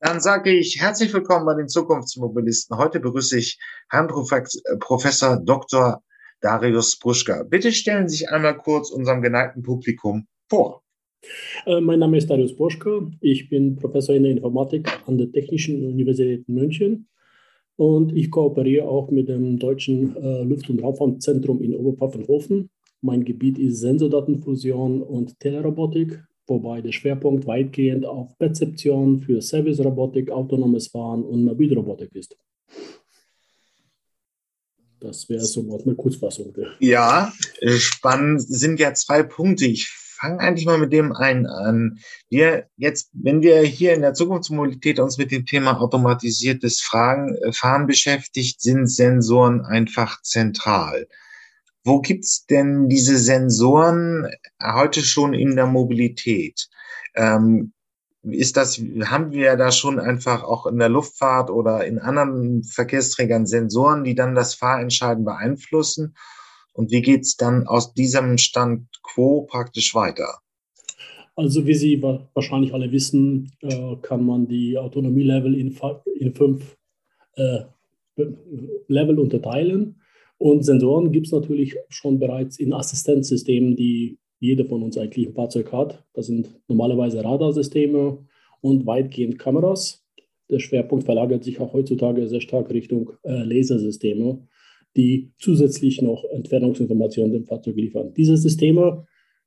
Dann sage ich herzlich willkommen bei den Zukunftsmobilisten. Heute begrüße ich Herrn Professor Dr. Darius Bruschka. Bitte stellen Sie sich einmal kurz unserem geneigten Publikum vor. Äh, mein Name ist Darius Boschka. Ich bin Professor in der Informatik an der Technischen Universität München und ich kooperiere auch mit dem Deutschen äh, Luft- und Raumfahrtzentrum in Oberpfaffenhofen. Mein Gebiet ist Sensordatenfusion und Telerobotik, wobei der Schwerpunkt weitgehend auf Perzeption für Service-Robotik, autonomes Fahren und Mobilrobotik ist. Das wäre so eine Kurzfassung. Ja, spannend sind ja zwei Punkte. Ich fange eigentlich mal mit dem einen an. Wir jetzt, wenn wir hier in der Zukunftsmobilität uns mit dem Thema automatisiertes Fragen, äh, Fahren beschäftigt, sind Sensoren einfach zentral. Wo gibt's denn diese Sensoren heute schon in der Mobilität? Ähm, ist das, haben wir da schon einfach auch in der Luftfahrt oder in anderen Verkehrsträgern Sensoren, die dann das Fahrentscheiden beeinflussen? Und wie geht's dann aus diesem Stand quo praktisch weiter? Also wie Sie wahrscheinlich alle wissen, äh, kann man die Autonomie-Level in, in fünf äh, Level unterteilen. Und Sensoren gibt es natürlich schon bereits in Assistenzsystemen, die jeder von uns eigentlich im Fahrzeug hat. Das sind normalerweise Radarsysteme und weitgehend Kameras. Der Schwerpunkt verlagert sich auch heutzutage sehr stark Richtung äh, Lasersysteme, die zusätzlich noch Entfernungsinformationen dem Fahrzeug liefern. Diese Systeme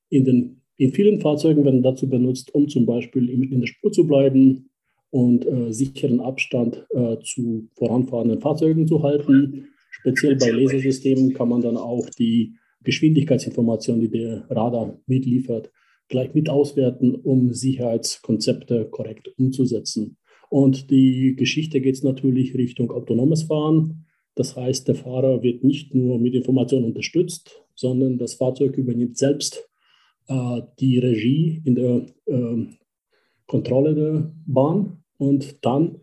in, den, in vielen Fahrzeugen werden dazu benutzt, um zum Beispiel in der Spur zu bleiben und äh, sicheren Abstand äh, zu voranfahrenden Fahrzeugen zu halten Speziell bei Lasersystemen kann man dann auch die Geschwindigkeitsinformation, die der Radar mitliefert, gleich mit auswerten, um Sicherheitskonzepte korrekt umzusetzen. Und die Geschichte geht natürlich Richtung autonomes Fahren. Das heißt, der Fahrer wird nicht nur mit Informationen unterstützt, sondern das Fahrzeug übernimmt selbst äh, die Regie in der äh, Kontrolle der Bahn. Und dann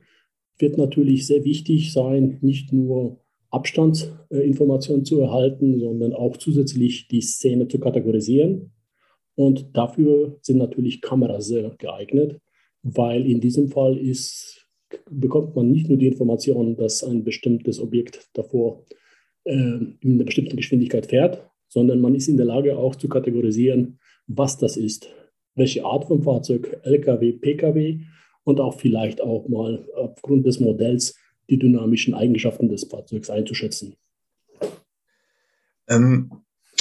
wird natürlich sehr wichtig sein, nicht nur Abstandsinformationen zu erhalten, sondern auch zusätzlich die Szene zu kategorisieren. Und dafür sind natürlich Kameras sehr geeignet, weil in diesem Fall ist, bekommt man nicht nur die Information, dass ein bestimmtes Objekt davor äh, in einer bestimmten Geschwindigkeit fährt, sondern man ist in der Lage auch zu kategorisieren, was das ist, welche Art von Fahrzeug, LKW, PKW und auch vielleicht auch mal aufgrund des Modells die dynamischen Eigenschaften des Fahrzeugs einzuschätzen. Ähm,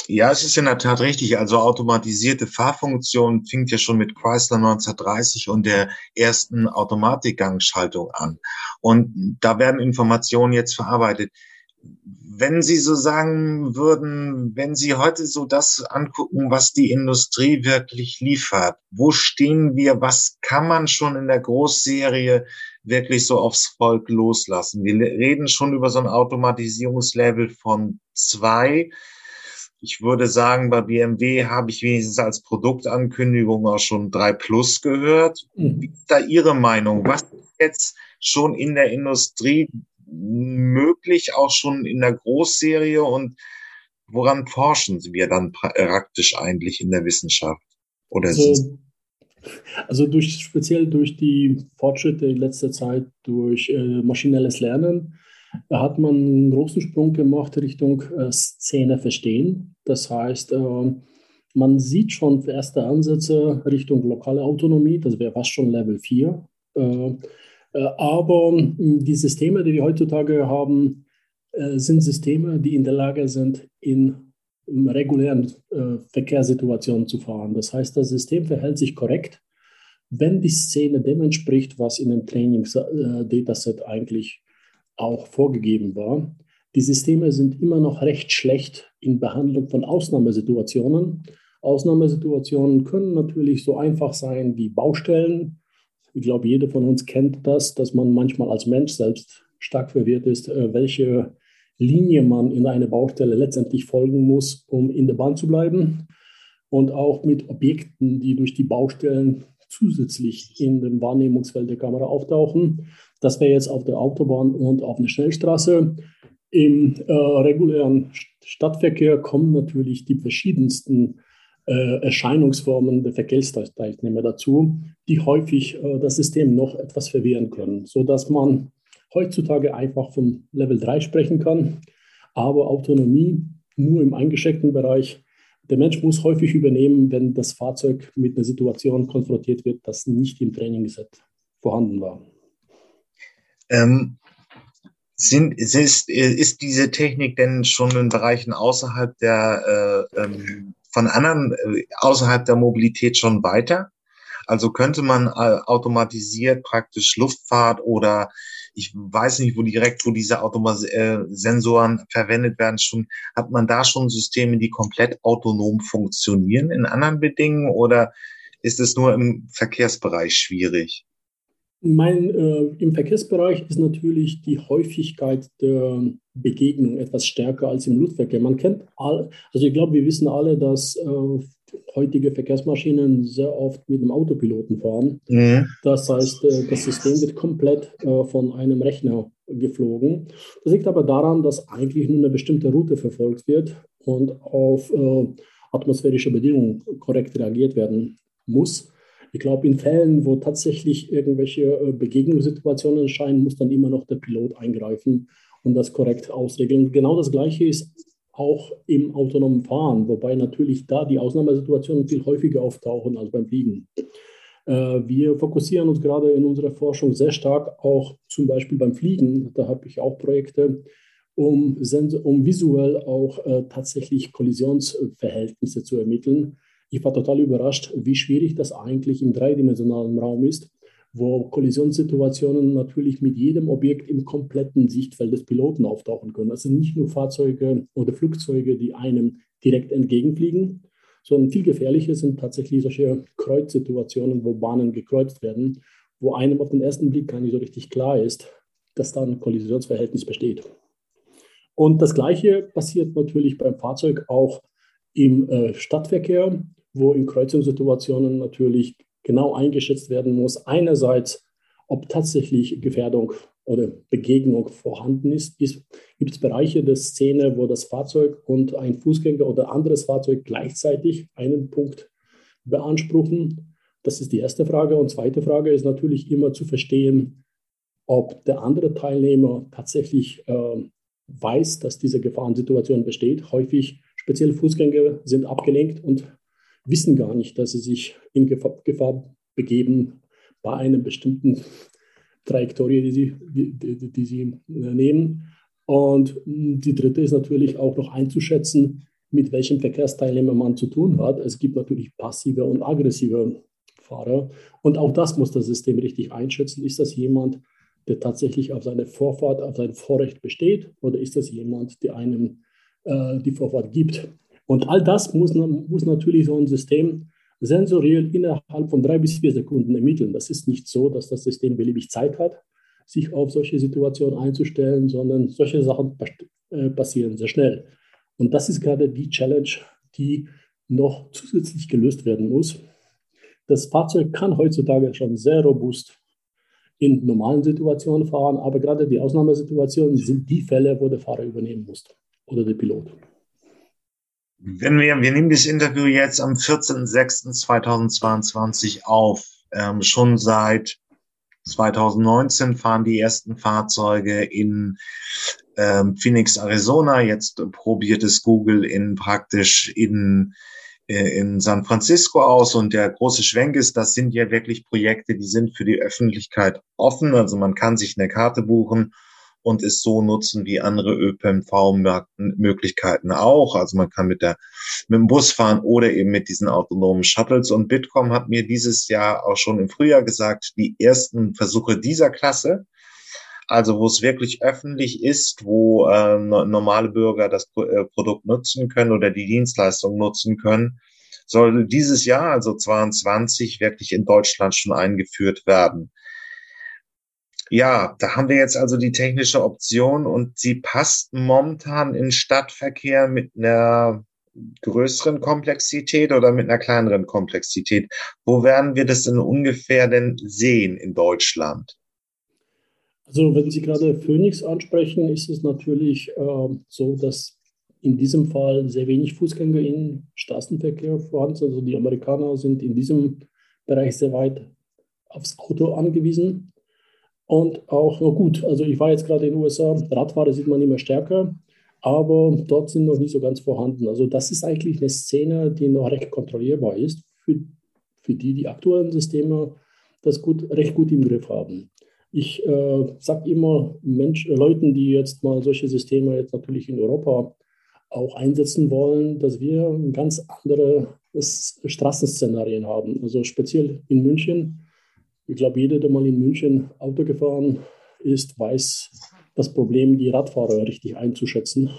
ja, es ist in der Tat richtig. Also automatisierte Fahrfunktion fing ja schon mit Chrysler 1930 und der ersten Automatikgangschaltung an. Und da werden Informationen jetzt verarbeitet wenn Sie so sagen würden, wenn Sie heute so das angucken, was die Industrie wirklich liefert, wo stehen wir, was kann man schon in der Großserie wirklich so aufs Volk loslassen? Wir reden schon über so ein Automatisierungslevel von zwei. Ich würde sagen, bei BMW habe ich wenigstens als Produktankündigung auch schon drei Plus gehört. Mhm. Wie ist da Ihre Meinung? Was jetzt schon in der Industrie möglich, auch schon in der Großserie? Und woran forschen wir dann praktisch eigentlich in der Wissenschaft? Oder also, also durch, speziell durch die Fortschritte in letzter Zeit durch äh, maschinelles Lernen da hat man einen großen Sprung gemacht Richtung äh, Szene verstehen. Das heißt, äh, man sieht schon erste Ansätze Richtung lokale Autonomie, das wäre fast schon Level 4. Äh, äh, aber hm, die Systeme, die wir heutzutage haben, äh, sind Systeme, die in der Lage sind, in regulären äh, Verkehrssituationen zu fahren. Das heißt, das System verhält sich korrekt, wenn die Szene dem entspricht, was in dem Trainings-Dataset eigentlich auch vorgegeben war. Die Systeme sind immer noch recht schlecht in Behandlung von Ausnahmesituationen. Ausnahmesituationen können natürlich so einfach sein wie Baustellen, ich glaube, jeder von uns kennt das, dass man manchmal als Mensch selbst stark verwirrt ist, äh, welche Linie man in einer Baustelle letztendlich folgen muss, um in der Bahn zu bleiben. Und auch mit Objekten, die durch die Baustellen zusätzlich in dem Wahrnehmungsfeld der Kamera auftauchen. Das wäre jetzt auf der Autobahn und auf einer Schnellstraße. Im äh, regulären Stadtverkehr kommen natürlich die verschiedensten äh, Erscheinungsformen der Verkehrsteilnehmer dazu, die häufig äh, das System noch etwas verwirren können, sodass man heutzutage einfach vom Level 3 sprechen kann, aber Autonomie nur im eingeschränkten Bereich. Der Mensch muss häufig übernehmen, wenn das Fahrzeug mit einer Situation konfrontiert wird, das nicht im Trainingsset vorhanden war. Ähm, sind, ist, ist diese Technik denn schon in Bereichen außerhalb der, äh, ähm, von anderen, äh, außerhalb der Mobilität schon weiter? Also könnte man äh, automatisiert praktisch Luftfahrt oder ich weiß nicht, wo direkt, wo diese Automa äh, verwendet werden, schon, hat man da schon Systeme, die komplett autonom funktionieren in anderen Bedingungen oder ist es nur im Verkehrsbereich schwierig? Mein, äh, Im Verkehrsbereich ist natürlich die Häufigkeit der Begegnung etwas stärker als im Luftverkehr. Man kennt, all, also ich glaube, wir wissen alle, dass äh, heutige Verkehrsmaschinen sehr oft mit einem Autopiloten fahren. Mhm. Das heißt, äh, das System wird komplett äh, von einem Rechner geflogen. Das liegt aber daran, dass eigentlich nur eine bestimmte Route verfolgt wird und auf äh, atmosphärische Bedingungen korrekt reagiert werden muss. Ich glaube, in Fällen, wo tatsächlich irgendwelche Begegnungssituationen erscheinen, muss dann immer noch der Pilot eingreifen und das korrekt ausregeln. Genau das Gleiche ist auch im autonomen Fahren, wobei natürlich da die Ausnahmesituationen viel häufiger auftauchen als beim Fliegen. Äh, wir fokussieren uns gerade in unserer Forschung sehr stark auch zum Beispiel beim Fliegen. Da habe ich auch Projekte, um, um visuell auch äh, tatsächlich Kollisionsverhältnisse zu ermitteln. Ich war total überrascht, wie schwierig das eigentlich im dreidimensionalen Raum ist, wo Kollisionssituationen natürlich mit jedem Objekt im kompletten Sichtfeld des Piloten auftauchen können. Also nicht nur Fahrzeuge oder Flugzeuge, die einem direkt entgegenfliegen, sondern viel gefährlicher sind tatsächlich solche Kreuzsituationen, wo Bahnen gekreuzt werden, wo einem auf den ersten Blick gar nicht so richtig klar ist, dass da ein Kollisionsverhältnis besteht. Und das Gleiche passiert natürlich beim Fahrzeug auch im äh, Stadtverkehr wo in Kreuzungssituationen natürlich genau eingeschätzt werden muss. Einerseits, ob tatsächlich Gefährdung oder Begegnung vorhanden ist. ist Gibt es Bereiche der Szene, wo das Fahrzeug und ein Fußgänger oder anderes Fahrzeug gleichzeitig einen Punkt beanspruchen? Das ist die erste Frage. Und zweite Frage ist natürlich immer zu verstehen, ob der andere Teilnehmer tatsächlich äh, weiß, dass diese Gefahrensituation besteht. Häufig speziell Fußgänger sind abgelenkt und wissen gar nicht, dass sie sich in Gefahr, Gefahr begeben bei einer bestimmten Trajektorie, die sie, die, die, die sie äh, nehmen. Und die dritte ist natürlich auch noch einzuschätzen, mit welchem Verkehrsteilnehmer man zu tun hat. Es gibt natürlich passive und aggressive Fahrer. Und auch das muss das System richtig einschätzen. Ist das jemand, der tatsächlich auf seine Vorfahrt, auf sein Vorrecht besteht? Oder ist das jemand, der einem äh, die Vorfahrt gibt? Und all das muss, muss natürlich so ein System sensoriell innerhalb von drei bis vier Sekunden ermitteln. Das ist nicht so, dass das System beliebig Zeit hat, sich auf solche Situationen einzustellen, sondern solche Sachen äh, passieren sehr schnell. Und das ist gerade die Challenge, die noch zusätzlich gelöst werden muss. Das Fahrzeug kann heutzutage schon sehr robust in normalen Situationen fahren, aber gerade die Ausnahmesituationen sind die Fälle, wo der Fahrer übernehmen muss oder der Pilot. Wenn wir, wir nehmen das Interview jetzt am 14.06.2022 auf. Ähm, schon seit 2019 fahren die ersten Fahrzeuge in ähm, Phoenix, Arizona. Jetzt probiert es Google in praktisch in äh, in San Francisco aus und der große Schwenk ist, das sind ja wirklich Projekte, die sind für die Öffentlichkeit offen. Also man kann sich eine Karte buchen und es so nutzen wie andere ÖPNV-Möglichkeiten auch. Also man kann mit der mit dem Bus fahren oder eben mit diesen autonomen Shuttles. Und Bitkom hat mir dieses Jahr auch schon im Frühjahr gesagt, die ersten Versuche dieser Klasse, also wo es wirklich öffentlich ist, wo äh, normale Bürger das äh, Produkt nutzen können oder die Dienstleistung nutzen können, soll dieses Jahr, also 22, wirklich in Deutschland schon eingeführt werden. Ja, da haben wir jetzt also die technische Option und sie passt momentan in Stadtverkehr mit einer größeren Komplexität oder mit einer kleineren Komplexität. Wo werden wir das denn ungefähr denn sehen in Deutschland? Also wenn Sie gerade Phoenix ansprechen, ist es natürlich äh, so, dass in diesem Fall sehr wenig Fußgänger im Straßenverkehr vorhanden sind. Also die Amerikaner sind in diesem Bereich sehr weit aufs Auto angewiesen. Und auch, na gut, also ich war jetzt gerade in den USA, Radfahrer sieht man immer stärker, aber dort sind noch nicht so ganz vorhanden. Also das ist eigentlich eine Szene, die noch recht kontrollierbar ist, für, für die die aktuellen Systeme das gut, recht gut im Griff haben. Ich äh, sage immer Mensch, Leuten, die jetzt mal solche Systeme jetzt natürlich in Europa auch einsetzen wollen, dass wir ganz andere Straßenszenarien haben. Also speziell in München. Ich glaube, jeder, der mal in München Auto gefahren ist, weiß das Problem, die Radfahrer richtig einzuschätzen.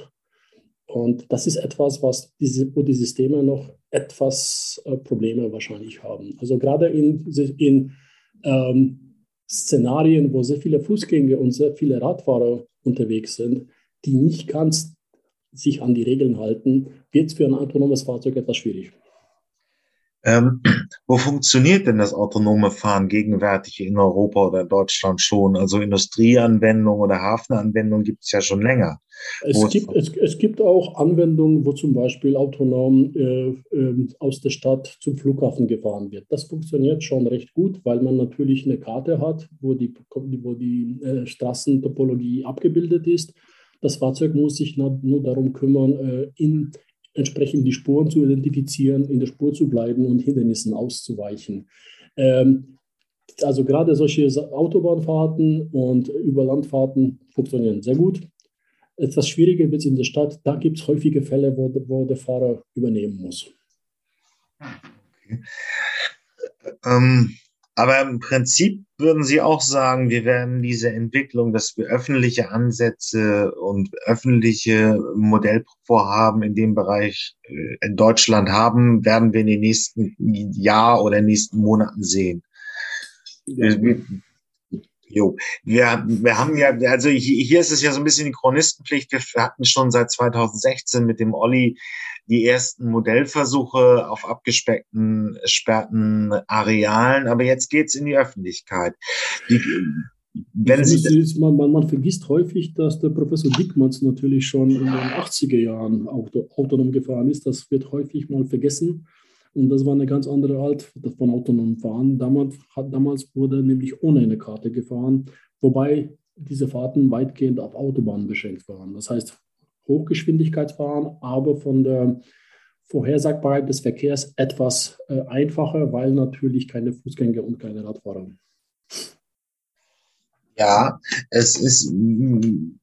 Und das ist etwas, was diese, wo die Systeme noch etwas äh, Probleme wahrscheinlich haben. Also gerade in, in ähm, Szenarien, wo sehr viele Fußgänger und sehr viele Radfahrer unterwegs sind, die nicht ganz sich an die Regeln halten, wird es für ein autonomes Fahrzeug etwas schwierig. Ähm, wo funktioniert denn das autonome Fahren gegenwärtig in Europa oder Deutschland schon? Also Industrieanwendungen oder Hafenanwendungen gibt es ja schon länger. Es gibt, es, es gibt auch Anwendungen, wo zum Beispiel autonom äh, äh, aus der Stadt zum Flughafen gefahren wird. Das funktioniert schon recht gut, weil man natürlich eine Karte hat, wo die, wo die äh, Straßentopologie abgebildet ist. Das Fahrzeug muss sich nur darum kümmern, äh, in entsprechend die Spuren zu identifizieren, in der Spur zu bleiben und Hindernissen auszuweichen. Ähm, also gerade solche Autobahnfahrten und Überlandfahrten funktionieren sehr gut. Etwas schwieriger wird es in der Stadt. Da gibt es häufige Fälle, wo, wo, der Fahrer übernehmen muss. Okay. Ähm, aber im Prinzip würden Sie auch sagen, wir werden diese Entwicklung, dass wir öffentliche Ansätze und öffentliche Modellvorhaben in dem Bereich äh, in Deutschland haben, werden wir in den nächsten Jahr oder nächsten Monaten sehen. Jo, wir, wir haben ja, also hier ist es ja so ein bisschen die Chronistenpflicht. Wir hatten schon seit 2016 mit dem Olli die ersten Modellversuche auf abgespeckten, sperrten Arealen, aber jetzt geht's in die Öffentlichkeit. Die, wenn Sie man, man, man, vergisst häufig, dass der Professor Dickmanns natürlich schon in den 80er Jahren auto, autonom gefahren ist. Das wird häufig mal vergessen. Und das war eine ganz andere Art von autonomem Fahren. Damals, hat, damals wurde nämlich ohne eine Karte gefahren, wobei diese Fahrten weitgehend auf Autobahnen beschränkt waren. Das heißt Hochgeschwindigkeitsfahren, aber von der Vorhersagbarkeit des Verkehrs etwas äh, einfacher, weil natürlich keine Fußgänger und keine Radfahrer. Ja, es ist,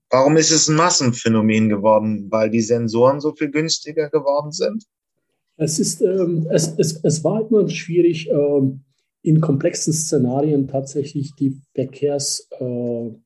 warum ist es ein Massenphänomen geworden? Weil die Sensoren so viel günstiger geworden sind? Es, ist, ähm, es, es, es war immer schwierig, ähm, in komplexen Szenarien tatsächlich die Verkehrssymbole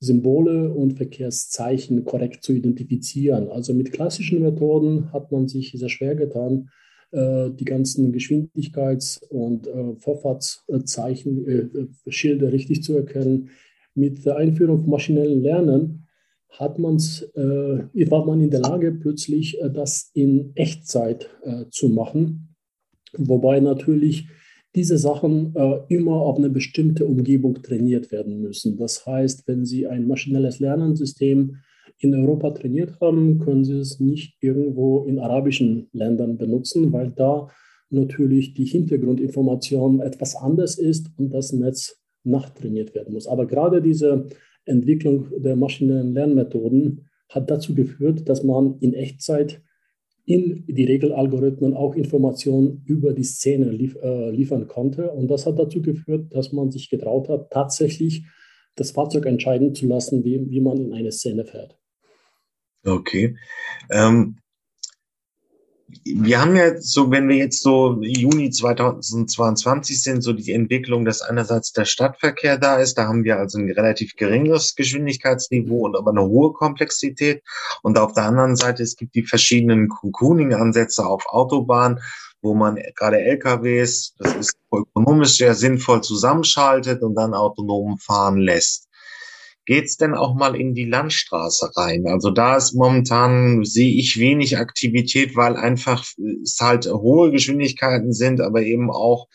äh, und Verkehrszeichen korrekt zu identifizieren. Also mit klassischen Methoden hat man sich sehr schwer getan, äh, die ganzen Geschwindigkeits- und äh, Vorfahrtszeichen, äh, Schilder richtig zu erkennen. Mit der Einführung von maschinellen Lernen hat man's, äh, war man in der Lage, plötzlich äh, das in Echtzeit äh, zu machen. Wobei natürlich diese Sachen äh, immer auf eine bestimmte Umgebung trainiert werden müssen. Das heißt, wenn Sie ein maschinelles Lernensystem in Europa trainiert haben, können Sie es nicht irgendwo in arabischen Ländern benutzen, weil da natürlich die Hintergrundinformation etwas anders ist und das Netz nachtrainiert werden muss. Aber gerade diese Entwicklung der maschinellen Lernmethoden hat dazu geführt, dass man in Echtzeit in die Regelalgorithmen auch Informationen über die Szene lief, äh, liefern konnte. Und das hat dazu geführt, dass man sich getraut hat, tatsächlich das Fahrzeug entscheiden zu lassen, wie, wie man in eine Szene fährt. Okay. Ähm, wir haben ja so, wenn wir jetzt so Juni 2022 sind, so die Entwicklung, dass einerseits der Stadtverkehr da ist, da haben wir also ein relativ geringes Geschwindigkeitsniveau und aber eine hohe Komplexität. Und auf der anderen Seite, es gibt die verschiedenen Cocooning-Ansätze auf Autobahn, wo man gerade LKWs, das ist ökonomisch sehr sinnvoll zusammenschaltet und dann autonom fahren lässt geht's denn auch mal in die Landstraße rein? Also da ist momentan, sehe ich wenig Aktivität, weil einfach es halt hohe Geschwindigkeiten sind, aber eben auch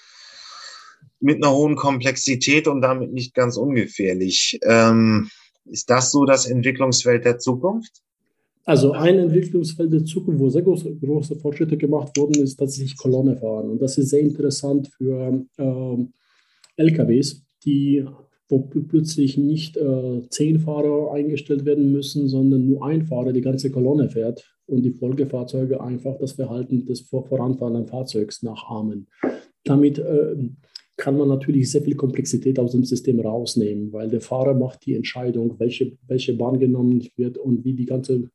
mit einer hohen Komplexität und damit nicht ganz ungefährlich. Ähm, Ist das so das Entwicklungsfeld der Zukunft? Also ein Entwicklungsfeld der Zukunft, wo sehr große, große Fortschritte gemacht wurden, ist tatsächlich Kolonne fahren. Und das ist sehr interessant für äh, LKWs, die wo plötzlich nicht äh, zehn Fahrer eingestellt werden müssen, sondern nur ein Fahrer die ganze Kolonne fährt und die Folgefahrzeuge einfach das Verhalten des voranfahrenden Fahrzeugs nachahmen. Damit äh, kann man natürlich sehr viel Komplexität aus dem System rausnehmen, weil der Fahrer macht die Entscheidung, welche, welche Bahn genommen wird und wie die ganze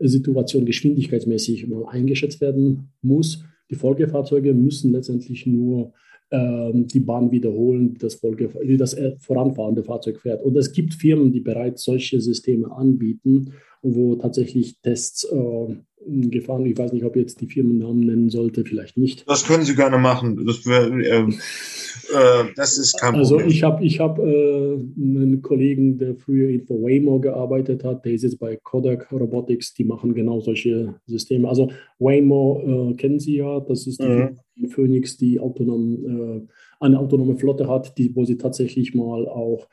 Situation geschwindigkeitsmäßig eingeschätzt werden muss. Die Folgefahrzeuge müssen letztendlich nur die Bahn wiederholen, das, Folge, die das voranfahrende Fahrzeug fährt. Und es gibt Firmen, die bereits solche Systeme anbieten, wo tatsächlich Tests äh, gefahren. Ich weiß nicht, ob jetzt die Firmennamen nennen sollte, vielleicht nicht. Das können Sie gerne machen. Das, wär, äh, äh, das ist kein also Problem. Also ich habe ich hab, äh, einen Kollegen, der früher für Waymo gearbeitet hat, der ist jetzt bei Kodak Robotics, die machen genau solche Systeme. Also Waymo äh, kennen Sie ja, das ist die, mhm. die Phoenix, die autonom, äh, eine autonome Flotte hat, die, wo sie tatsächlich mal auch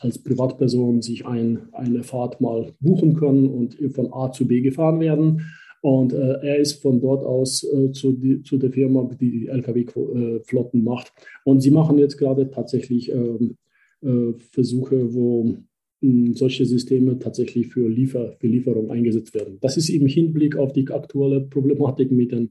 als Privatperson sich ein, eine Fahrt mal buchen können und von A zu B gefahren werden. Und äh, er ist von dort aus äh, zu, die, zu, der Firma, die die Lkw-Flotten macht. Und sie machen jetzt gerade tatsächlich ähm, äh, Versuche, wo mh, solche Systeme tatsächlich für, Liefer, für Lieferung eingesetzt werden. Das ist im Hinblick auf die aktuelle Problematik mit den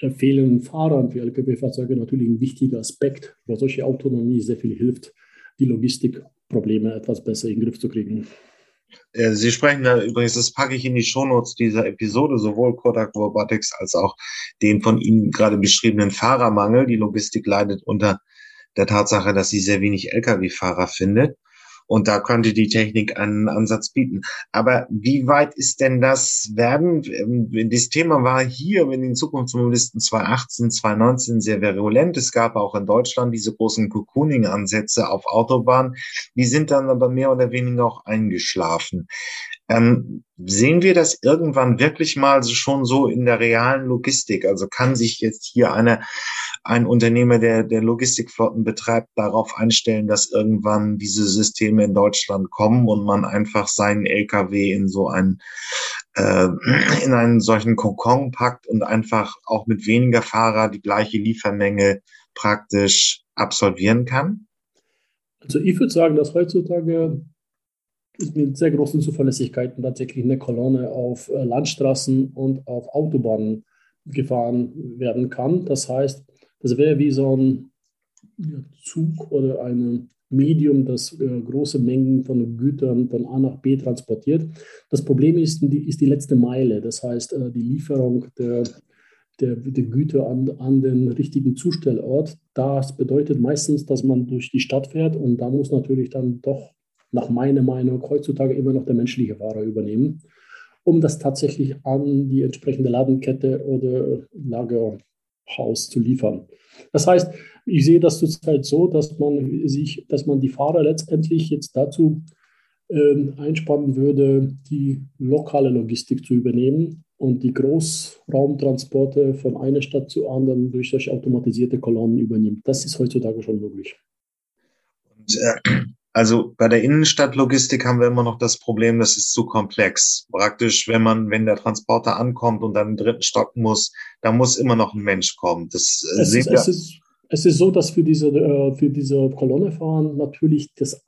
äh, fehlenden Fahrern für Lkw-Fahrzeuge natürlich ein wichtiger Aspekt, wo solche Autonomie sehr viel hilft, die Logistikprobleme etwas besser in den Griff zu kriegen. Äh, Sie sprechen da übrigens, das packe ich in die Shownotes dieser Episode, sowohl Kodak Robotics als auch den von Ihnen gerade beschriebenen Fahrermangel. Die Logistik leidet unter der Tatsache, dass sie sehr wenig Lkw-Fahrer findet. Und da könnte die Technik einen Ansatz bieten. Aber wie weit ist denn das werden? Ähm, das Thema war hier in den Zukunftsmobilisten 2018, 2019 sehr virulent. Es gab auch in Deutschland diese großen Cocooning-Ansätze auf Autobahnen. Die sind dann aber mehr oder weniger auch eingeschlafen. Ähm, sehen wir das irgendwann wirklich mal schon so in der realen Logistik? Also kann sich jetzt hier eine, ein Unternehmer, der, der Logistikflotten betreibt, darauf einstellen, dass irgendwann diese Systeme in Deutschland kommen und man einfach seinen LKW in so einen, äh, in einen solchen Kokon packt und einfach auch mit weniger Fahrer die gleiche Liefermenge praktisch absolvieren kann? Also ich würde sagen, dass heutzutage mit sehr großen Zuverlässigkeiten tatsächlich eine Kolonne auf äh, Landstraßen und auf Autobahnen gefahren werden kann. Das heißt, das wäre wie so ein Zug oder ein Medium, das äh, große Mengen von Gütern von A nach B transportiert. Das Problem ist die, ist die letzte Meile, das heißt äh, die Lieferung der, der, der Güter an, an den richtigen Zustellort. Das bedeutet meistens, dass man durch die Stadt fährt und da muss natürlich dann doch nach meiner Meinung heutzutage immer noch der menschliche Fahrer übernehmen, um das tatsächlich an die entsprechende Ladenkette oder Lagerhaus zu liefern. Das heißt, ich sehe das zurzeit so, dass man sich, dass man die Fahrer letztendlich jetzt dazu äh, einspannen würde, die lokale Logistik zu übernehmen und die Großraumtransporte von einer Stadt zu anderen durch solche automatisierte Kolonnen übernimmt. Das ist heutzutage schon möglich. Und, äh, also bei der Innenstadtlogistik haben wir immer noch das Problem, das ist zu komplex. Praktisch, wenn man, wenn der Transporter ankommt und dann im dritten Stock muss, da muss immer noch ein Mensch kommen. Das äh, es, ist, es, ist, es ist so, dass für diese, äh, für diese Kolonne fahren natürlich das,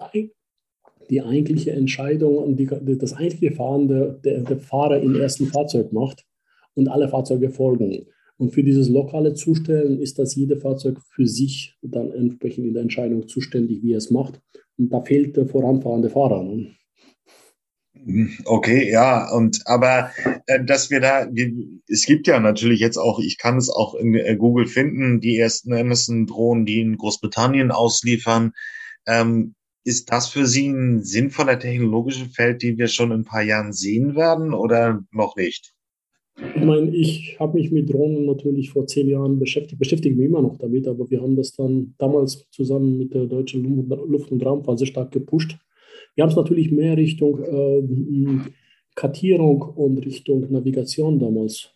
die eigentliche Entscheidung und die, das eigentliche Fahren der, der, der Fahrer im ersten Fahrzeug macht und alle Fahrzeuge folgen. Und für dieses lokale Zustellen ist das jede Fahrzeug für sich dann entsprechend in der Entscheidung zuständig, wie er es macht. Und da fehlt der voranfahrende Fahrer. Ne? Okay, ja, und aber äh, dass wir da, es gibt ja natürlich jetzt auch, ich kann es auch in äh, Google finden, die ersten Amazon-Drohnen, die in Großbritannien ausliefern. Ähm, ist das für Sie ein sinnvoller technologischer Feld, die wir schon in ein paar Jahren sehen werden oder noch nicht? Ich meine, ich habe mich mit Drohnen natürlich vor zehn Jahren beschäftigt, beschäftige mich immer noch damit, aber wir haben das dann damals zusammen mit der deutschen Luft- und Raumfahrt sehr stark gepusht. Wir haben es natürlich mehr Richtung äh, Kartierung und Richtung Navigation damals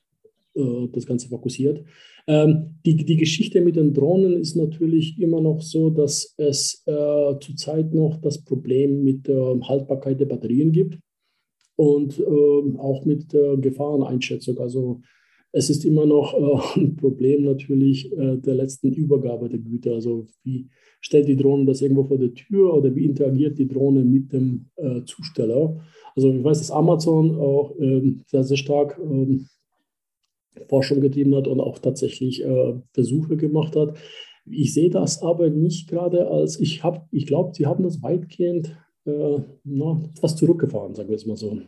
äh, das Ganze fokussiert. Ähm, die, die Geschichte mit den Drohnen ist natürlich immer noch so, dass es äh, zurzeit noch das Problem mit der Haltbarkeit der Batterien gibt und äh, auch mit der Gefahreneinschätzung. Also es ist immer noch äh, ein Problem natürlich äh, der letzten Übergabe der Güter. Also wie stellt die Drohne das irgendwo vor der Tür oder wie interagiert die Drohne mit dem äh, Zusteller? Also ich weiß, dass Amazon auch ähm, sehr, sehr stark ähm, Forschung getrieben hat und auch tatsächlich äh, Versuche gemacht hat. Ich sehe das aber nicht gerade als, ich habe, ich glaube, sie haben das weitgehend äh, na, etwas zurückgefahren, sagen wir es mal so.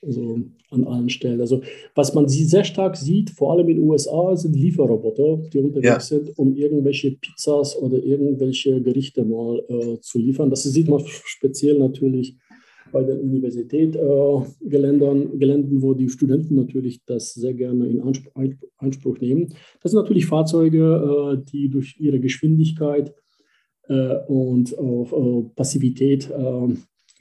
Also an allen Stellen. Also was man sehr stark sieht, vor allem in den USA, sind Lieferroboter, die unterwegs ja. sind, um irgendwelche Pizzas oder irgendwelche Gerichte mal äh, zu liefern. Das sieht man speziell natürlich bei den Universitätsgeländern, äh, Geländen, wo die Studenten natürlich das sehr gerne in Anspruch, Anspruch nehmen. Das sind natürlich Fahrzeuge, äh, die durch ihre Geschwindigkeit und auch äh, Passivität äh,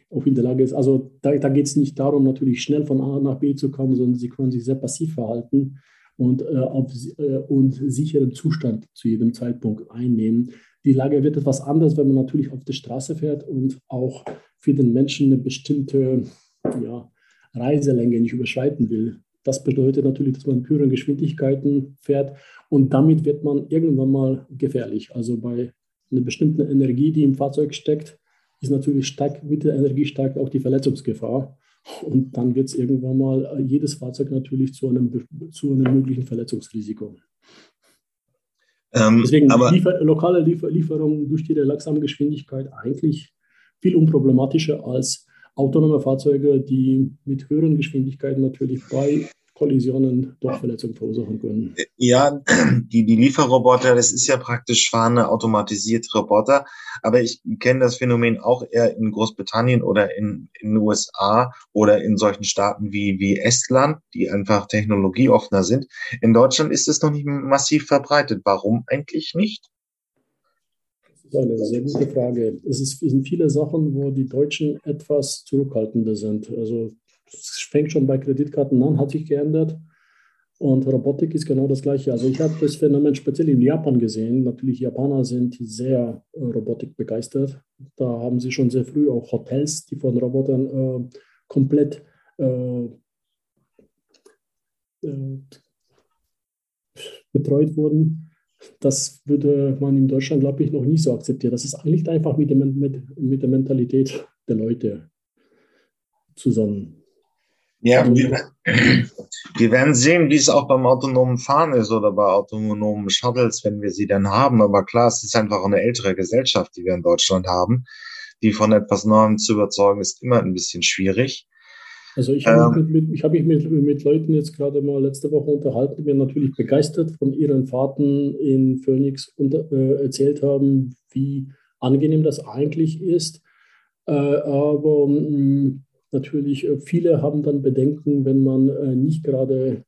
auch in der Lage ist. Also da, da geht es nicht darum, natürlich schnell von A nach B zu kommen, sondern sie können sich sehr passiv verhalten und, äh, auf, äh, und sicheren Zustand zu jedem Zeitpunkt einnehmen. Die Lage wird etwas anders, wenn man natürlich auf der Straße fährt und auch für den Menschen eine bestimmte ja, Reiselänge nicht überschreiten will. Das bedeutet natürlich, dass man höheren Geschwindigkeiten fährt und damit wird man irgendwann mal gefährlich. Also bei einer bestimmten Energie, die im Fahrzeug steckt, ist natürlich stark, mit der Energie steigt auch die Verletzungsgefahr. Und dann wird es irgendwann mal jedes Fahrzeug natürlich zu einem, zu einem möglichen Verletzungsrisiko. Ähm, Deswegen aber, Liefer, lokale Liefer, Lieferung durch die relaxame Geschwindigkeit eigentlich viel unproblematischer als autonome Fahrzeuge, die mit höheren Geschwindigkeiten natürlich bei Kollisionen doch Verletzungen verursachen können. Ja, die, die Lieferroboter, das ist ja praktisch fahrende automatisierte Roboter. Aber ich kenne das Phänomen auch eher in Großbritannien oder in, in den USA oder in solchen Staaten wie, wie Estland, die einfach technologieoffener sind. In Deutschland ist es noch nicht massiv verbreitet. Warum eigentlich nicht? Das ist eine sehr gute Frage. Es sind viele Sachen, wo die Deutschen etwas zurückhaltender sind. Also es fängt schon bei Kreditkarten an, hat sich geändert. Und Robotik ist genau das Gleiche. Also ich habe das Phänomen speziell in Japan gesehen. Natürlich, Japaner sind sehr äh, Robotik begeistert. Da haben sie schon sehr früh auch Hotels, die von Robotern äh, komplett äh, äh betreut wurden. Das würde man in Deutschland, glaube ich, noch nie so akzeptieren. Das ist, liegt einfach mit der, mit, mit der Mentalität der Leute zusammen. Ja, wir, wir, werden sehen, wie es auch beim autonomen Fahren ist oder bei autonomen Shuttles, wenn wir sie dann haben. Aber klar, es ist einfach eine ältere Gesellschaft, die wir in Deutschland haben. Die von etwas Neuem zu überzeugen, ist immer ein bisschen schwierig. Also ich habe ähm, mich, mit, hab mich mit, mit Leuten jetzt gerade mal letzte Woche unterhalten, die mir natürlich begeistert von ihren Fahrten in Phoenix unter, äh, erzählt haben, wie angenehm das eigentlich ist. Äh, aber mh, mm, natürlich, äh, viele haben dann Bedenken, wenn man äh, nicht gerade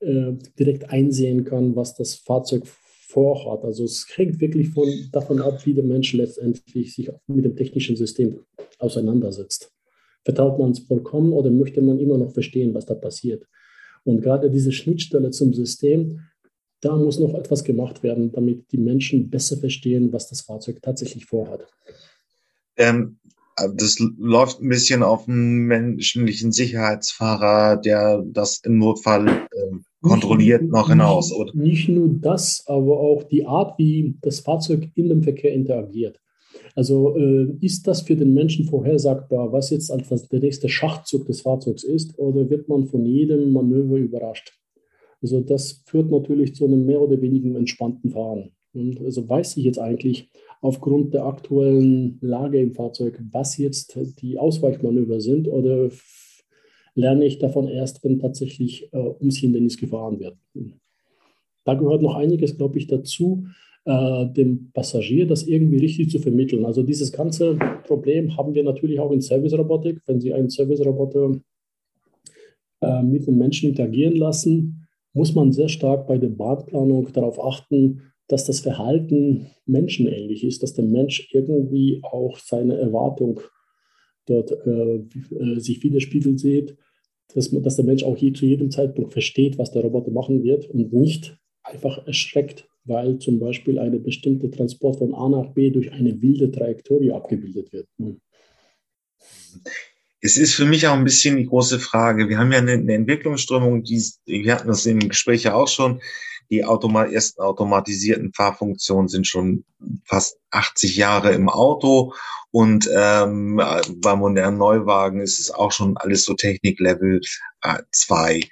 äh, direkt einsehen kann, was das Fahrzeug vorhat. Also es hängt wirklich von, davon ab, wie der Mensch letztendlich sich mit dem technischen System auseinandersetzt. Vertraut man es vollkommen oder möchte man immer noch verstehen, was da passiert? Und gerade diese Schnittstelle zum System, da muss noch etwas gemacht werden, damit die Menschen besser verstehen, was das Fahrzeug tatsächlich vorhat. Ähm, das läuft ein bisschen auf einen menschlichen Sicherheitsfahrer, der das im Notfall äh, kontrolliert, nicht, noch hinaus. Oder? Nicht nur das, aber auch die Art, wie das Fahrzeug in dem Verkehr interagiert. Also äh, ist das für den Menschen vorhersagbar, was jetzt als der nächste Schachzug des Fahrzeugs ist, oder wird man von jedem Manöver überrascht? Also das führt natürlich zu einem mehr oder weniger entspannten Fahren. Und also weiß ich jetzt eigentlich, aufgrund der aktuellen Lage im Fahrzeug, was jetzt die Ausweichmanöver sind oder lerne ich davon erst, wenn tatsächlich äh, ums Hindernis gefahren wird. Da gehört noch einiges, glaube ich, dazu, äh, dem Passagier das irgendwie richtig zu vermitteln. Also dieses ganze Problem haben wir natürlich auch in Service-Robotik. Wenn Sie einen Service-Roboter äh, mit einem Menschen interagieren lassen, muss man sehr stark bei der Bahnplanung darauf achten, dass das Verhalten menschenähnlich ist, dass der Mensch irgendwie auch seine Erwartung dort äh, äh, sich widerspiegelt sieht, dass, dass der Mensch auch je, zu jedem Zeitpunkt versteht, was der Roboter machen wird und nicht einfach erschreckt, weil zum Beispiel eine bestimmte Transport von A nach B durch eine wilde Trajektorie abgebildet wird. Hm. Es ist für mich auch ein bisschen die große Frage. Wir haben ja eine, eine Entwicklungsströmung, die, wir hatten das im Gespräch ja auch schon, die automa ersten automatisierten Fahrfunktionen sind schon fast 80 Jahre im Auto und ähm, bei modernen Neuwagen ist es auch schon alles so Techniklevel 2. Äh,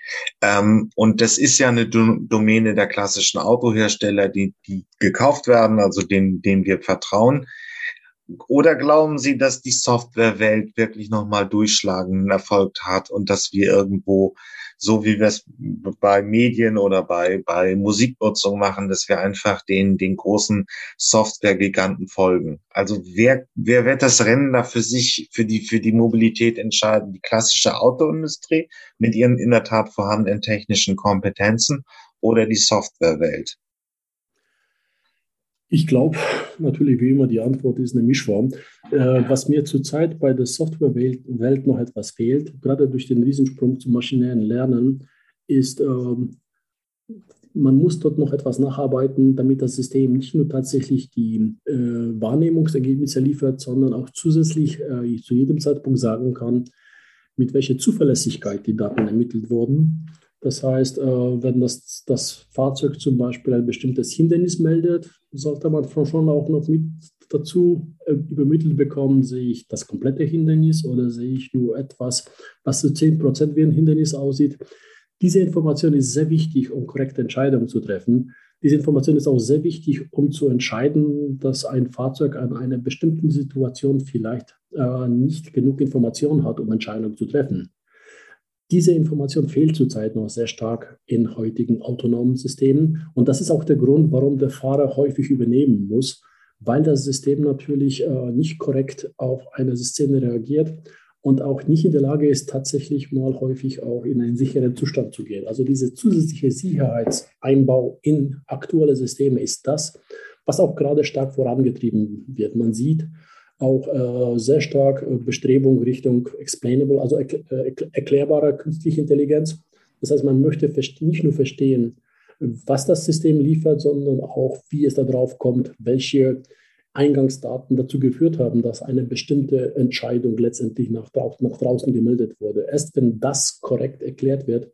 ähm, und das ist ja eine Domäne der klassischen Autohersteller, die, die gekauft werden, also denen, denen wir vertrauen. Oder glauben Sie, dass die Softwarewelt wirklich nochmal durchschlagenden Erfolg hat und dass wir irgendwo, so wie wir es bei Medien oder bei, bei Musiknutzung machen, dass wir einfach den, den großen Softwaregiganten folgen? Also wer, wer wird das Rennen da für sich, für die, für die Mobilität entscheiden? Die klassische Autoindustrie mit ihren in der Tat vorhandenen technischen Kompetenzen oder die Softwarewelt? Ich glaube natürlich wie immer, die Antwort ist eine Mischform. Äh, was mir zurzeit bei der Softwarewelt noch etwas fehlt, gerade durch den Riesensprung zum maschinellen Lernen, ist, ähm, man muss dort noch etwas nacharbeiten, damit das System nicht nur tatsächlich die äh, Wahrnehmungsergebnisse liefert, sondern auch zusätzlich äh, zu jedem Zeitpunkt sagen kann, mit welcher Zuverlässigkeit die Daten ermittelt wurden das heißt, äh, wenn das, das Fahrzeug zum Beispiel ein bestimmtes Hindernis meldet, sollte man schon auch noch mit dazu äh, übermittelt bekommen, sehe ich das komplette Hindernis oder sehe ich nur etwas, was zu 10% wie ein Hindernis aussieht. Diese Information ist sehr wichtig, um korrekte Entscheidungen zu treffen. Diese Information ist auch sehr wichtig, um zu entscheiden, dass ein Fahrzeug an einer bestimmten Situation vielleicht äh, nicht genug Informationen hat, um Entscheidungen zu treffen. Diese Information fehlt zurzeit noch sehr stark in heutigen autonomen Systemen. Und das ist auch der Grund, warum der Fahrer häufig übernehmen muss, weil das System natürlich äh, nicht korrekt auf eine Szene reagiert und auch nicht in der Lage ist, tatsächlich mal häufig auch in einen sicheren Zustand zu gehen. Also diese zusätzliche Sicherheitseinbau in aktuelle Systeme ist das, was auch gerade stark vorangetrieben wird. Man sieht, auch äh, sehr stark äh, Bestrebung Richtung explainable, also äh, erklärbarer künstliche Intelligenz. Das heißt, man möchte nicht nur verstehen, was das System liefert, sondern auch, wie es darauf kommt, welche Eingangsdaten dazu geführt haben, dass eine bestimmte Entscheidung letztendlich nach, nach draußen gemeldet wurde. Erst wenn das korrekt erklärt wird,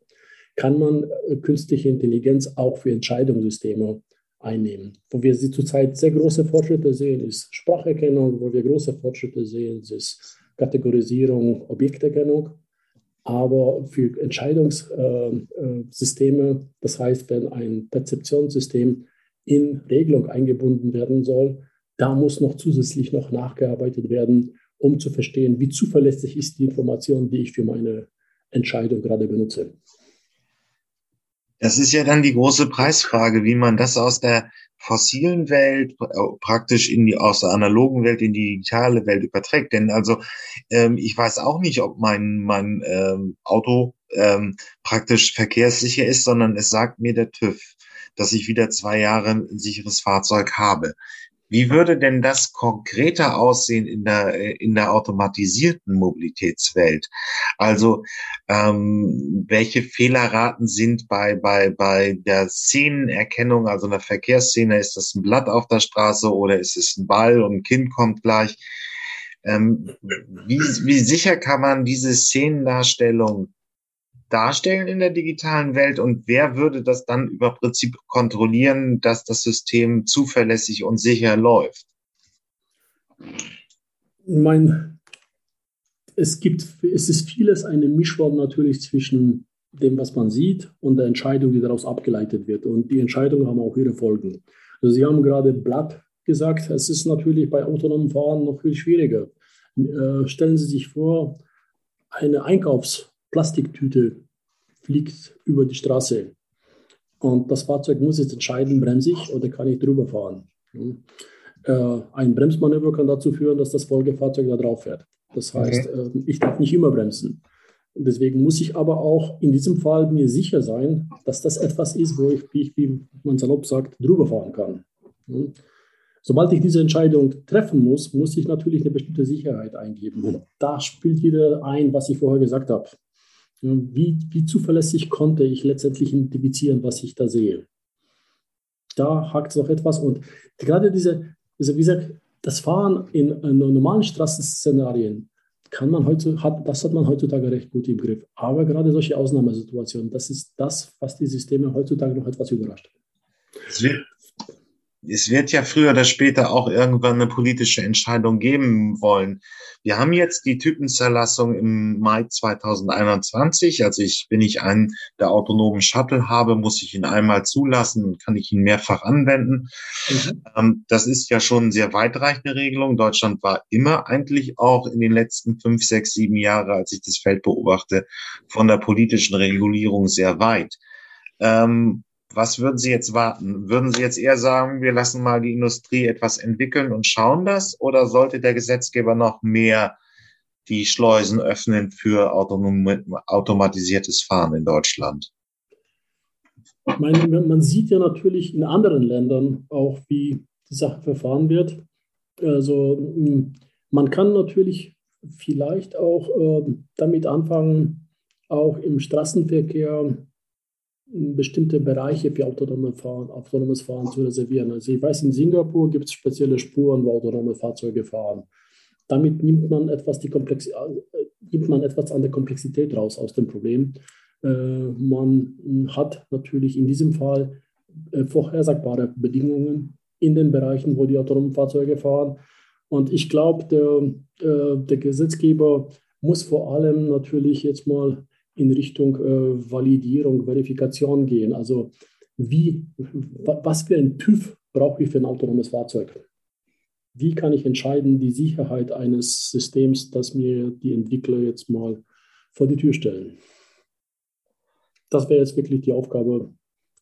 kann man künstliche Intelligenz auch für Entscheidungssysteme einnehmen. Wo wir zurzeit sehr große Fortschritte sehen, ist Spracherkennung, wo wir große Fortschritte sehen, ist Kategorisierung, Objekterkennung. Aber für Entscheidungssysteme, äh, äh, das heißt, wenn ein Perzeptionssystem in Regelung eingebunden werden soll, da muss noch zusätzlich noch nachgearbeitet werden, um zu verstehen, wie zuverlässig ist die Information, die ich für meine Entscheidung gerade benutze. Das ist ja dann die große Preisfrage, wie man das aus der fossilen Welt äh, praktisch in die aus der analogen Welt in die digitale Welt überträgt. Denn also ähm, ich weiß auch nicht, ob mein mein ähm, Auto ähm, praktisch verkehrssicher ist, sondern es sagt mir der TÜV, dass ich wieder zwei Jahre ein sicheres Fahrzeug habe. Wie würde denn das konkreter aussehen in der, in der automatisierten Mobilitätswelt? Also ähm, welche Fehlerraten sind bei, bei, bei der Szenenerkennung, also einer Verkehrsszene, ist das ein Blatt auf der Straße oder ist es ein Ball und ein Kind kommt gleich? Ähm, wie, wie sicher kann man diese Szenendarstellung darstellen in der digitalen Welt und wer würde das dann über Prinzip kontrollieren, dass das System zuverlässig und sicher läuft? Ich meine, es gibt, es ist vieles eine Mischform natürlich zwischen dem, was man sieht und der Entscheidung, die daraus abgeleitet wird. Und die Entscheidungen haben auch ihre Folgen. Also Sie haben gerade Blatt gesagt, es ist natürlich bei autonomen Fahren noch viel schwieriger. Äh, stellen Sie sich vor, eine Einkaufs- Plastiktüte fliegt über die Straße. Und das Fahrzeug muss jetzt entscheiden, bremse ich oder kann ich drüber fahren. Äh, ein Bremsmanöver kann dazu führen, dass das Folgefahrzeug da drauf fährt. Das heißt, okay. äh, ich darf nicht immer bremsen. Deswegen muss ich aber auch in diesem Fall mir sicher sein, dass das etwas ist, wo ich, wie, wie man salopp sagt, drüber fahren kann. Sobald ich diese Entscheidung treffen muss, muss ich natürlich eine bestimmte Sicherheit eingeben. Und da spielt wieder ein, was ich vorher gesagt habe. Wie, wie zuverlässig konnte ich letztendlich identifizieren, was ich da sehe? da hakt es noch etwas. Und gerade diese, also wie gesagt, das Fahren in, in normalen Straßenszenarien kann man heute, hat, das hat man heutzutage recht gut im Griff. Aber gerade solche Ausnahmesituationen, das ist das, was die Systeme heutzutage noch etwas überrascht. Es wird, es wird ja früher oder später auch irgendwann eine politische Entscheidung geben wollen. Wir haben jetzt die Typenzerlassung im Mai 2021. Also ich, wenn ich einen der autonomen Shuttle habe, muss ich ihn einmal zulassen und kann ich ihn mehrfach anwenden. Mhm. Ähm, das ist ja schon eine sehr weitreichende Regelung. Deutschland war immer eigentlich auch in den letzten fünf, sechs, sieben Jahren, als ich das Feld beobachte, von der politischen Regulierung sehr weit. Ähm, was würden Sie jetzt warten? Würden Sie jetzt eher sagen, wir lassen mal die Industrie etwas entwickeln und schauen das? Oder sollte der Gesetzgeber noch mehr die Schleusen öffnen für automatisiertes Fahren in Deutschland? Meine, man sieht ja natürlich in anderen Ländern auch, wie die Sache verfahren wird. Also hm, man kann natürlich vielleicht auch äh, damit anfangen, auch im Straßenverkehr bestimmte Bereiche für autonome Fahren, autonomes Fahren zu reservieren. Also ich weiß, in Singapur gibt es spezielle Spuren, wo autonome Fahrzeuge fahren. Damit nimmt man etwas, die Komplex äh, nimmt man etwas an der Komplexität raus aus dem Problem. Äh, man hat natürlich in diesem Fall äh, vorhersagbare Bedingungen in den Bereichen, wo die autonomen Fahrzeuge fahren. Und ich glaube, der, äh, der Gesetzgeber muss vor allem natürlich jetzt mal in Richtung äh, Validierung, Verifikation gehen. Also wie, was für ein TÜV brauche ich für ein autonomes Fahrzeug? Wie kann ich entscheiden, die Sicherheit eines Systems, das mir die Entwickler jetzt mal vor die Tür stellen? Das wäre jetzt wirklich die Aufgabe,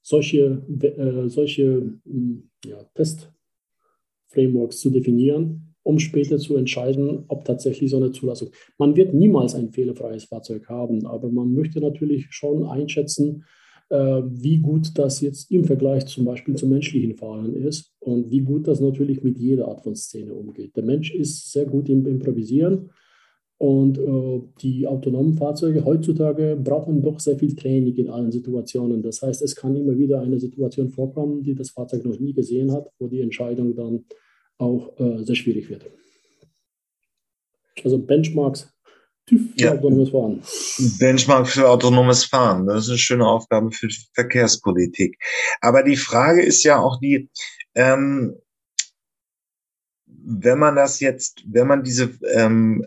solche, äh, solche hm, ja, Test-Frameworks zu definieren um später zu entscheiden, ob tatsächlich so eine Zulassung. Man wird niemals ein fehlerfreies Fahrzeug haben, aber man möchte natürlich schon einschätzen, äh, wie gut das jetzt im Vergleich zum Beispiel zum menschlichen Fahren ist und wie gut das natürlich mit jeder Art von Szene umgeht. Der Mensch ist sehr gut im Improvisieren und äh, die autonomen Fahrzeuge heutzutage brauchen doch sehr viel Training in allen Situationen. Das heißt, es kann immer wieder eine Situation vorkommen, die das Fahrzeug noch nie gesehen hat, wo die Entscheidung dann auch äh, sehr schwierig wird. Also Benchmarks TÜV für ja. autonomes Fahren. Benchmark für autonomes Fahren. Das ist eine schöne Aufgabe für Verkehrspolitik. Aber die Frage ist ja auch die, ähm, wenn man das jetzt, wenn man diese, ähm,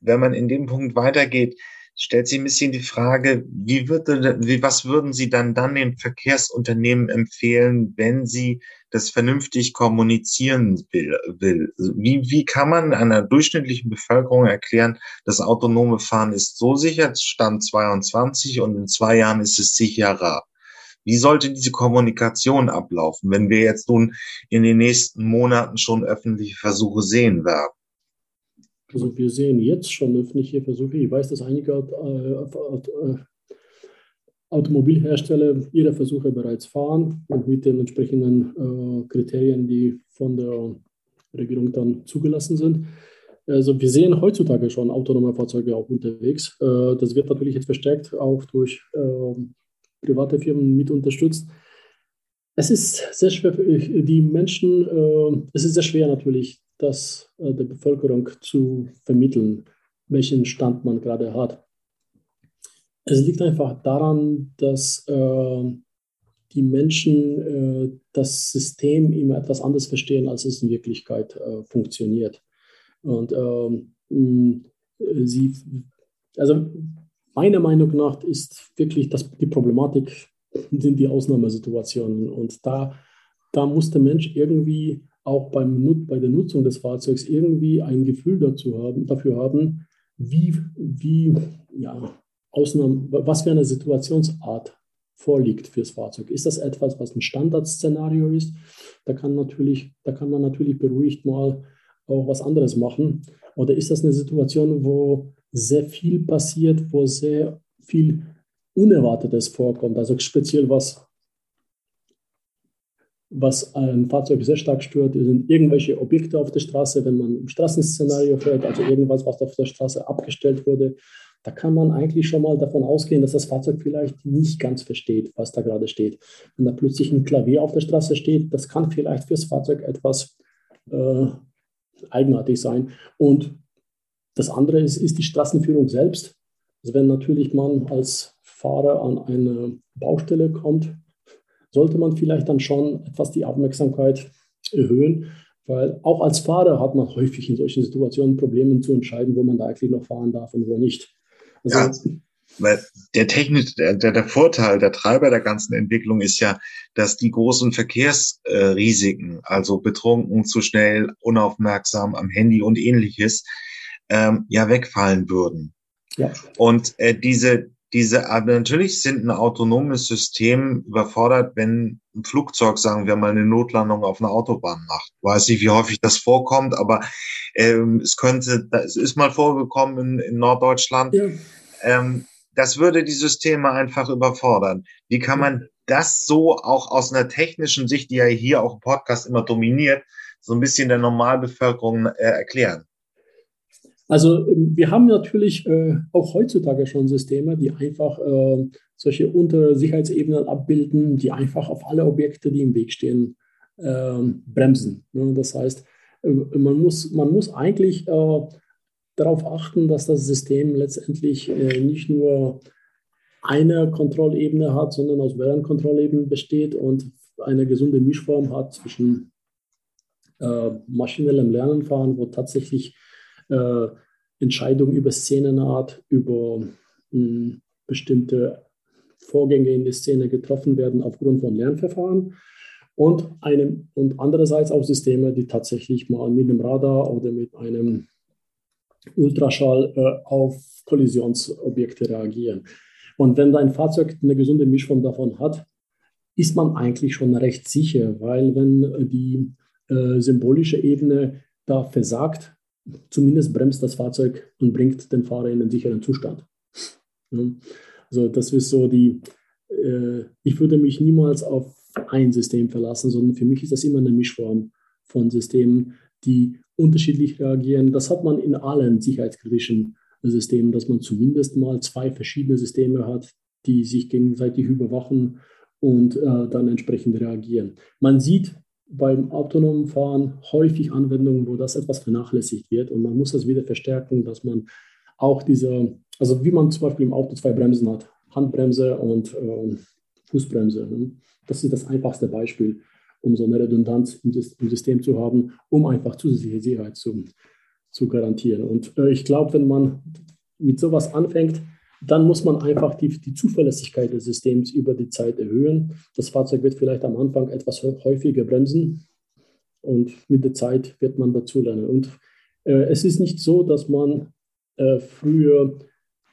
wenn man in dem Punkt weitergeht, stellt sich ein bisschen die Frage, wie würde, wie, was würden Sie dann dann den Verkehrsunternehmen empfehlen, wenn sie das vernünftig kommunizieren will? will? Wie, wie kann man einer durchschnittlichen Bevölkerung erklären, das autonome Fahren ist so sicher, Stand 22 und in zwei Jahren ist es sicherer? Wie sollte diese Kommunikation ablaufen, wenn wir jetzt nun in den nächsten Monaten schon öffentliche Versuche sehen werden? Also wir sehen jetzt schon öffentliche Versuche. Ich weiß, dass einige äh, äh, Automobilhersteller ihre Versuche bereits fahren und mit den entsprechenden äh, Kriterien, die von der Regierung dann zugelassen sind. Also wir sehen heutzutage schon autonome Fahrzeuge auch unterwegs. Das wird natürlich jetzt verstärkt auch durch ähm, private Firmen mit unterstützt. Es ist sehr schwer die Menschen, es ist sehr schwer natürlich, das äh, der Bevölkerung zu vermitteln, welchen Stand man gerade hat. Es liegt einfach daran, dass äh, die Menschen äh, das System immer etwas anders verstehen, als es in Wirklichkeit funktioniert. Und ähm, sie, also meiner Meinung nach ist wirklich das, die Problematik sind die Ausnahmesituationen. Und da, da muss der Mensch irgendwie auch beim, bei der Nutzung des Fahrzeugs irgendwie ein Gefühl dazu haben, dafür haben, wie, wie ja, Ausnahmen, was für eine Situationsart vorliegt fürs Fahrzeug. Ist das etwas, was ein Standardszenario ist? Da kann, natürlich, da kann man natürlich beruhigt mal auch was anderes machen. Oder ist das eine Situation, wo sehr viel passiert, wo sehr viel Unerwartetes vorkommt? Also speziell was was ein Fahrzeug sehr stark stört, sind irgendwelche Objekte auf der Straße, wenn man im Straßenszenario fährt, also irgendwas, was auf der Straße abgestellt wurde. da kann man eigentlich schon mal davon ausgehen, dass das Fahrzeug vielleicht nicht ganz versteht, was da gerade steht. Wenn da plötzlich ein Klavier auf der Straße steht, das kann vielleicht fürs Fahrzeug etwas äh, eigenartig sein. Und das andere ist, ist die Straßenführung selbst. Also wenn natürlich man als Fahrer an eine Baustelle kommt, sollte man vielleicht dann schon etwas die Aufmerksamkeit erhöhen, weil auch als Fahrer hat man häufig in solchen Situationen Probleme zu entscheiden, wo man da eigentlich noch fahren darf und wo nicht. Also, ja, weil der technisch, der, der Vorteil, der Treiber der ganzen Entwicklung ist ja, dass die großen Verkehrsrisiken, also betrunken, zu schnell, unaufmerksam am Handy und ähnliches, ähm, ja wegfallen würden. Ja. Und äh, diese, diese, aber natürlich sind ein autonomes System überfordert, wenn ein Flugzeug, sagen wir mal, eine Notlandung auf einer Autobahn macht. Weiß nicht, wie häufig das vorkommt, aber ähm, es könnte, es ist mal vorgekommen in, in Norddeutschland. Ja. Ähm, das würde die Systeme einfach überfordern. Wie kann man das so auch aus einer technischen Sicht, die ja hier auch im Podcast immer dominiert, so ein bisschen der Normalbevölkerung äh, erklären? Also ähm, wir haben natürlich äh, auch heutzutage schon Systeme, die einfach äh, solche Untersicherheitsebenen abbilden, die einfach auf alle Objekte, die im Weg stehen, äh, bremsen. Ne? Das heißt, äh, man, muss, man muss eigentlich äh, darauf achten, dass das System letztendlich äh, nicht nur eine Kontrollebene hat, sondern aus mehreren Kontrollebenen besteht und eine gesunde Mischform hat zwischen maschinellem Lernen wo tatsächlich äh, Entscheidungen über Szenenart, über mh, hm, bestimmte Vorgänge in der Szene getroffen werden aufgrund von Lernverfahren und, einem, und andererseits auch Systeme, die tatsächlich mal mit einem Radar oder mit einem Ultraschall äh, auf Kollisionsobjekte reagieren. Und wenn dein Fahrzeug eine gesunde Mischform davon hat, ist man eigentlich schon recht sicher, weil wenn die äh, symbolische Ebene da versagt, zumindest bremst das Fahrzeug und bringt den Fahrer in einen sicheren Zustand. Also das ist so die, äh, ich würde mich niemals auf ein System verlassen, sondern für mich ist das immer eine Mischform von Systemen, die unterschiedlich reagieren. Das hat man in allen sicherheitskritischen Systemen, dass man zumindest mal zwei verschiedene Systeme hat, die sich gegenseitig überwachen und äh, dann entsprechend reagieren. Man sieht beim autonomen Fahren häufig Anwendungen, wo das etwas vernachlässigt wird und man muss das wieder verstärken, dass man auch diese, also wie man zum Beispiel im Auto zwei Bremsen hat, Handbremse und äh, Fußbremse. Ne? Das ist das einfachste Beispiel, um so eine Redundanz im, im System zu haben, um einfach zusätzliche Sicherheit zu, zu garantieren. Und äh, ich glaube, wenn man mit sowas anfängt, dann muss man einfach die, die Zuverlässigkeit des Systems über die Zeit erhöhen. Das Fahrzeug wird vielleicht am Anfang etwas häufiger bremsen und mit der Zeit wird man dazulernen. Und äh, es ist nicht so, dass man äh, früher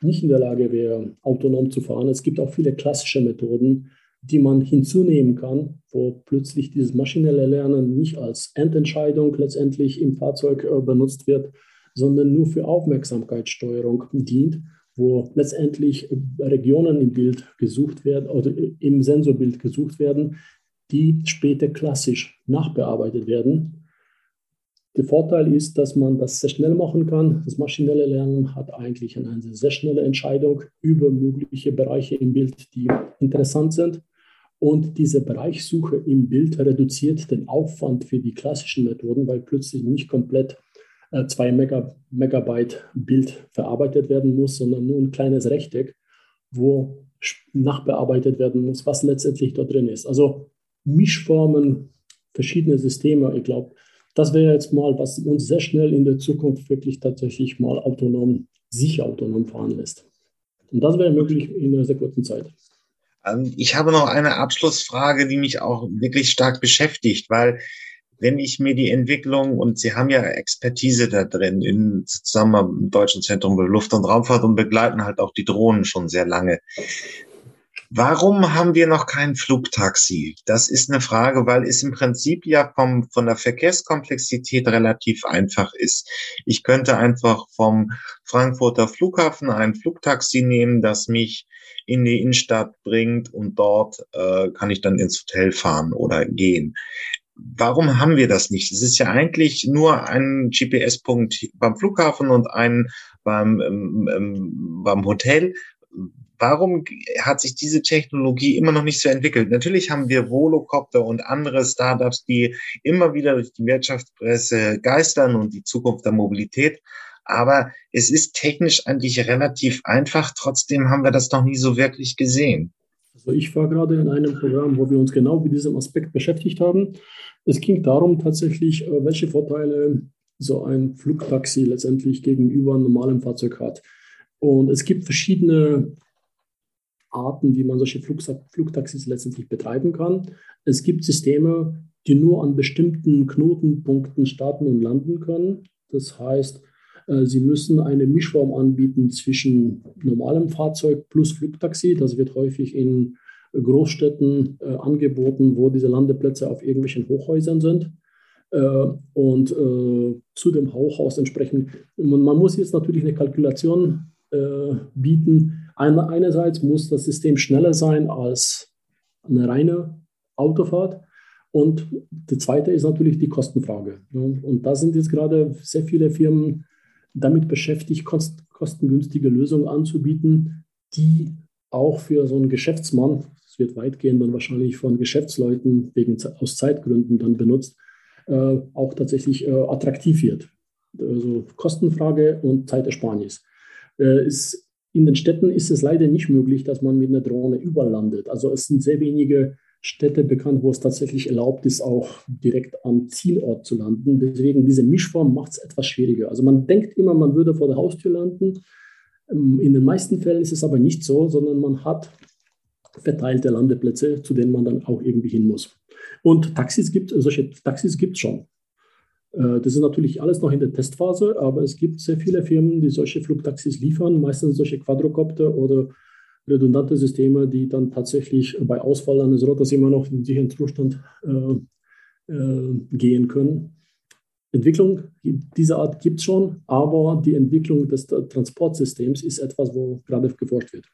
nicht in der Lage wäre, autonom zu fahren. Es gibt auch viele klassische Methoden, die man hinzunehmen kann, wo plötzlich dieses maschinelle Lernen nicht als Endentscheidung letztendlich im Fahrzeug äh, benutzt wird, sondern nur für Aufmerksamkeitssteuerung dient wo letztendlich Regionen im Bild gesucht werden oder im Sensorbild gesucht werden, die später klassisch nachbearbeitet werden. Der Vorteil ist, dass man das sehr schnell machen kann. Das maschinelle Lernen hat eigentlich eine sehr schnelle Entscheidung über mögliche Bereiche im Bild, die interessant sind. Und diese Bereichssuche im Bild reduziert den Aufwand für die klassischen Methoden, weil plötzlich nicht komplett äh, zwei Mega, Megabyte Bild verarbeitet werden muss, sondern nur ein kleines Rechteck, wo nachbearbeitet werden muss, was letztendlich da drin ist. Also Mischformen, verschiedene Systeme. Ich glaube, das wäre jetzt mal, was uns sehr schnell in der Zukunft wirklich tatsächlich mal autonom, sicher autonom fahren lässt. Und das wäre möglich in einer sehr kurzen Zeit. Ähm, ich habe noch eine Abschlussfrage, die mich auch wirklich stark beschäftigt, weil wenn ich mir die Entwicklung und Sie haben ja Expertise da drin in zusammen im Deutschen Zentrum für Luft- und Raumfahrt und begleiten halt auch die Drohnen schon sehr lange. Warum haben wir noch kein Flugtaxi? Das ist eine Frage, weil es im Prinzip ja vom, von der Verkehrskomplexität relativ einfach ist. Ich könnte einfach vom Frankfurter Flughafen ein Flugtaxi nehmen, das mich in die Innenstadt bringt und dort äh, kann ich dann ins Hotel fahren oder gehen warum haben wir das nicht? Es ist ja eigentlich nur ein GPS-Punkt beim Flughafen und ein beim, ähm, ähm, beim Hotel. Warum hat sich diese Technologie immer noch nicht so entwickelt? Natürlich haben wir Volocopter und andere Startups, die immer wieder durch die Wirtschaftspresse geistern und die Zukunft der Mobilität. Aber es ist technisch eigentlich relativ einfach. Trotzdem haben wir das noch nie so wirklich gesehen. Also ich war gerade in einem Programm, wo wir uns genau mit diesem Aspekt beschäftigt haben. Es ging darum tatsächlich, äh, welche Vorteile so ein Flugtaxi letztendlich gegenüber einem normalen Fahrzeug hat. Und es gibt verschiedene Arten, wie man solche Flugtaxis letztendlich betreiben kann. Es gibt Systeme, die nur an bestimmten Knotenpunkten starten und landen können. Das heißt, sie müssen eine Mischform anbieten zwischen normalem Fahrzeug plus Flugtaxi. Das wird häufig in Großstädten äh, angeboten, wo diese Landeplätze auf irgendwelchen Hochhäusern sind. Äh, und äh, zu dem Hochhaus entsprechend. Man, man, muss jetzt natürlich eine Kalkulation äh, bieten. Eine, einerseits muss das System schneller sein als eine reine Autofahrt. Und der zweite ist natürlich die Kostenfrage. Und da sind jetzt gerade sehr viele Firmen damit beschäftigt, kost, kostengünstige Lösungen anzubieten, die auch für so einen Geschäftsmann, das wird weitgehend dann wahrscheinlich von Geschäftsleuten wegen, aus Zeitgründen dann benutzt, äh, auch tatsächlich äh, attraktiv wird. Also Kostenfrage und Zeitersparnis. Äh, ist, in den Städten ist es leider nicht möglich, dass man mit einer Drohne überlandet. Also es sind sehr wenige Städte bekannt, wo es tatsächlich erlaubt ist, auch direkt am Zielort zu landen. Deswegen diese Mischform macht es etwas schwieriger. Also man denkt immer, man würde vor der Haustür landen. Ähm, in den meisten Fällen ist es aber nicht so, sondern man hat verteilte Landeplätze, zu denen man dann auch irgendwie hin muss. Und Taxis gibt solche Taxis gibt es schon. Äh, das ist natürlich alles noch in der Testphase, aber es gibt sehr viele Firmen, die solche Flugtaxis liefern, meistens solche Quadrocopter oder redundante Systeme, die dann tatsächlich bei Ausfall eines Rotors immer noch in sicheren Zustand äh, äh, gehen können. Entwicklung dieser Art gibt es schon, aber die Entwicklung des Transportsystems ist etwas, wo gerade geforscht wird.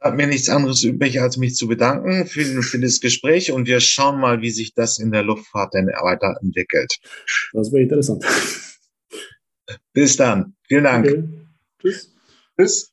Hat mir nichts anderes übrig, als mich zu bedanken für, für das Gespräch und wir schauen mal, wie sich das in der Luftfahrt denn weiterentwickelt. Das wäre interessant. Bis dann. Vielen Dank. Okay. Tschüss. Tschüss.